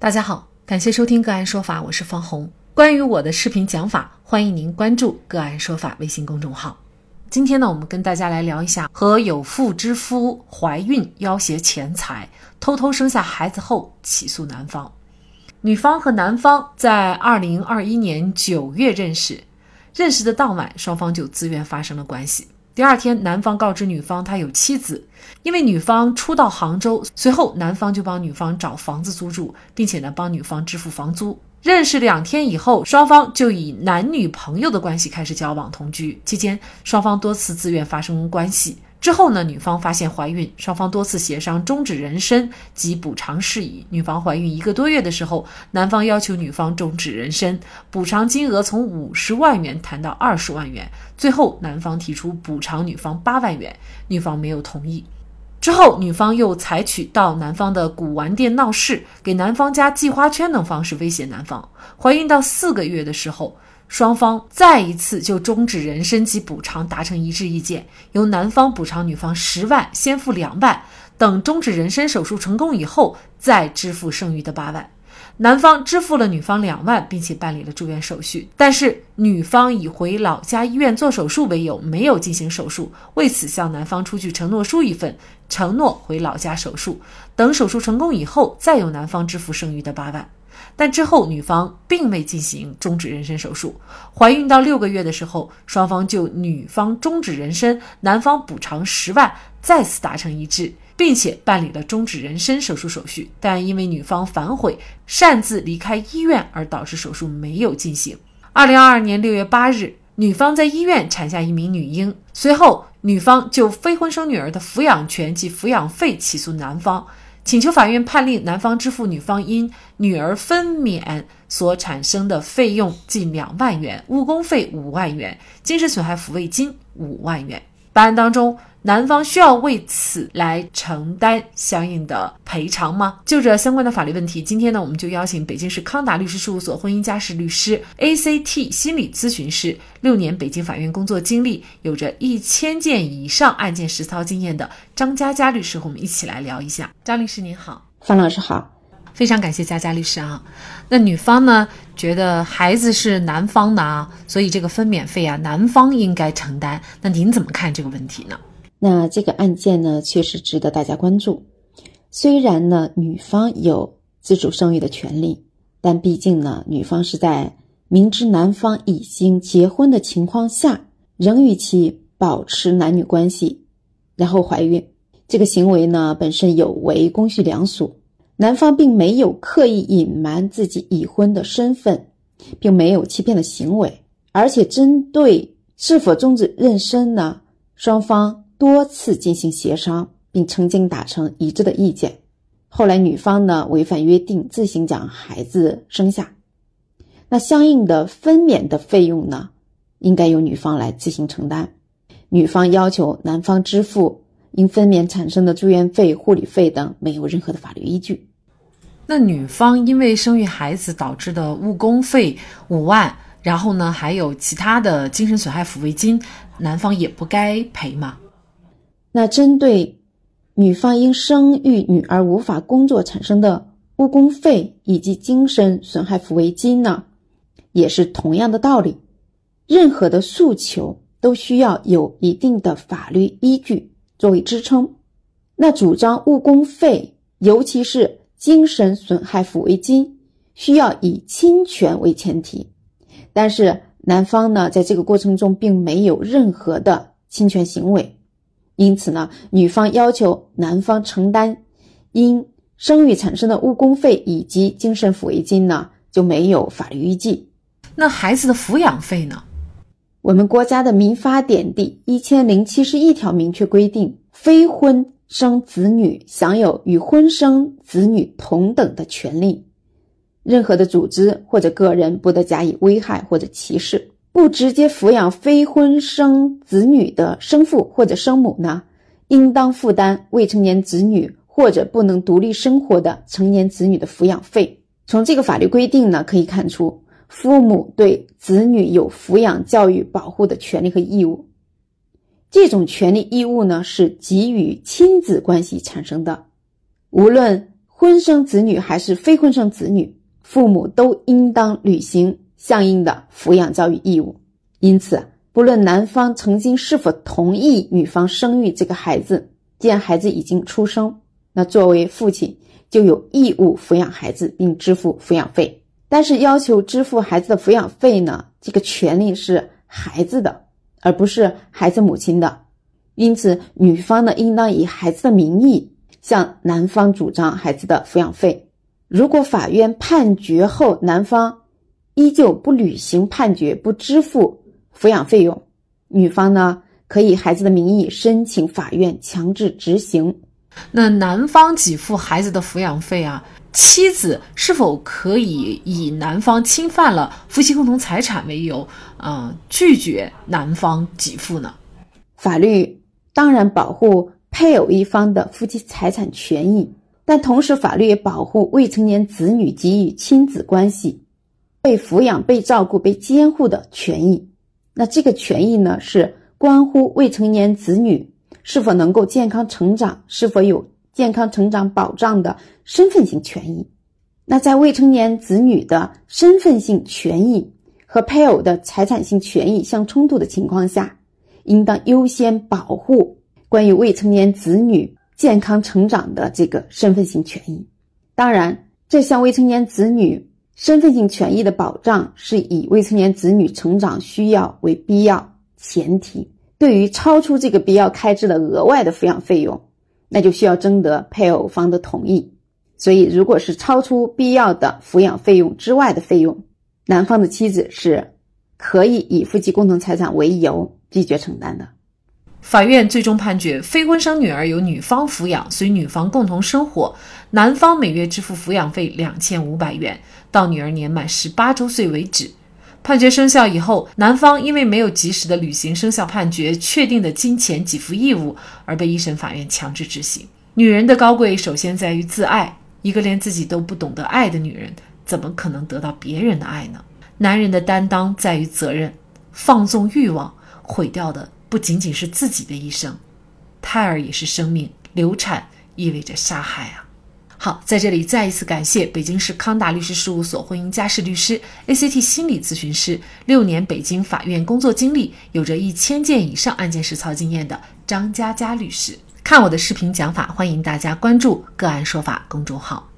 大家好，感谢收听个案说法，我是方红。关于我的视频讲法，欢迎您关注个案说法微信公众号。今天呢，我们跟大家来聊一下和有妇之夫怀孕要挟钱财，偷偷生下孩子后起诉男方。女方和男方在二零二一年九月认识，认识的当晚，双方就自愿发生了关系。第二天，男方告知女方他有妻子，因为女方初到杭州，随后男方就帮女方找房子租住，并且呢帮女方支付房租。认识两天以后，双方就以男女朋友的关系开始交往同居。期间，双方多次自愿发生关系。之后呢，女方发现怀孕，双方多次协商终止人身及补偿事宜。女方怀孕一个多月的时候，男方要求女方终止人身，补偿金额从五十万元谈到二十万元。最后，男方提出补偿女方八万元，女方没有同意。之后，女方又采取到男方的古玩店闹事，给男方家系花圈等方式威胁男方。怀孕到四个月的时候。双方再一次就终止人身及补偿达成一致意见，由男方补偿女方十万，先付两万，等终止人身手术成功以后再支付剩余的八万。男方支付了女方两万，并且办理了住院手续，但是女方以回老家医院做手术为由，没有进行手术，为此向男方出具承诺书一份，承诺回老家手术，等手术成功以后再由男方支付剩余的八万。但之后，女方并未进行终止妊娠手术。怀孕到六个月的时候，双方就女方终止妊娠，男方补偿十万，再次达成一致，并且办理了终止人身手术手续。但因为女方反悔，擅自离开医院，而导致手术没有进行。二零二二年六月八日，女方在医院产下一名女婴，随后女方就非婚生女儿的抚养权及抚养费起诉男方。请求法院判令男方支付女方因女儿分娩所产生的费用近两万元，误工费五万元，精神损害抚慰金五万元。本案当中。男方需要为此来承担相应的赔偿吗？就这相关的法律问题，今天呢，我们就邀请北京市康达律师事务所婚姻家事律师、ACT 心理咨询师，六年北京法院工作经历，有着一千件以上案件实操经验的张佳佳律师和我们一起来聊一下。张律师您好，方老师好，非常感谢佳佳律师啊。那女方呢觉得孩子是男方的啊，所以这个分娩费啊，男方应该承担。那您怎么看这个问题呢？那这个案件呢，确实值得大家关注。虽然呢，女方有自主生育的权利，但毕竟呢，女方是在明知男方已经结婚的情况下，仍与其保持男女关系，然后怀孕，这个行为呢，本身有违公序良俗。男方并没有刻意隐瞒自己已婚的身份，并没有欺骗的行为，而且针对是否终止妊娠呢，双方。多次进行协商，并曾经达成一致的意见。后来女方呢违反约定，自行将孩子生下，那相应的分娩的费用呢，应该由女方来自行承担。女方要求男方支付因分娩产生的住院费、护理费等，没有任何的法律依据。那女方因为生育孩子导致的误工费五万，然后呢还有其他的精神损害抚慰金，男方也不该赔吗？那针对女方因生育女儿无法工作产生的误工费以及精神损害抚慰金呢，也是同样的道理。任何的诉求都需要有一定的法律依据作为支撑。那主张误工费，尤其是精神损害抚慰金，需要以侵权为前提。但是男方呢，在这个过程中并没有任何的侵权行为。因此呢，女方要求男方承担因生育产生的误工费以及精神抚慰金呢，就没有法律依据。那孩子的抚养费呢？我们国家的民法典第一千零七十一条明确规定，非婚生子女享有与婚生子女同等的权利，任何的组织或者个人不得加以危害或者歧视。不直接抚养非婚生子女的生父或者生母呢，应当负担未成年子女或者不能独立生活的成年子女的抚养费。从这个法律规定呢，可以看出，父母对子女有抚养、教育、保护的权利和义务。这种权利义务呢，是基于亲子关系产生的，无论婚生子女还是非婚生子女，父母都应当履行相应的抚养教育义务。因此，不论男方曾经是否同意女方生育这个孩子，既然孩子已经出生，那作为父亲就有义务抚养孩子并支付抚养费。但是，要求支付孩子的抚养费呢，这个权利是孩子的，而不是孩子母亲的。因此，女方呢应当以孩子的名义向男方主张孩子的抚养费。如果法院判决后，男方依旧不履行判决，不支付抚养费用，女方呢可以孩子的名义申请法院强制执行。那男方给付孩子的抚养费啊，妻子是否可以以男方侵犯了夫妻共同财产为由，呃，拒绝男方给付呢？法律。当然，保护配偶一方的夫妻财产权益，但同时法律也保护未成年子女给予亲子关系、被抚养、被照顾、被监护的权益。那这个权益呢，是关乎未成年子女是否能够健康成长、是否有健康成长保障的身份性权益。那在未成年子女的身份性权益和配偶的财产性权益相冲突的情况下。应当优先保护关于未成年子女健康成长的这个身份性权益。当然，这项未成年子女身份性权益的保障是以未成年子女成长需要为必要前提。对于超出这个必要开支的额外的抚养费用，那就需要征得配偶方的同意。所以，如果是超出必要的抚养费用之外的费用，男方的妻子是可以以夫妻共同财产为由。拒绝承担的，法院最终判决非婚生女儿由女方抚养，随女方共同生活，男方每月支付抚养费两千五百元，到女儿年满十八周岁为止。判决生效以后，男方因为没有及时的履行生效判决确定的金钱给付义务，而被一审法院强制执行。女人的高贵首先在于自爱，一个连自己都不懂得爱的女人，怎么可能得到别人的爱呢？男人的担当在于责任，放纵欲望。毁掉的不仅仅是自己的一生，胎儿也是生命，流产意味着杀害啊！好，在这里再一次感谢北京市康达律师事务所婚姻家事律师、ACT 心理咨询师，六年北京法院工作经历，有着一千件以上案件实操经验的张佳佳律师。看我的视频讲法，欢迎大家关注“个案说法”公众号。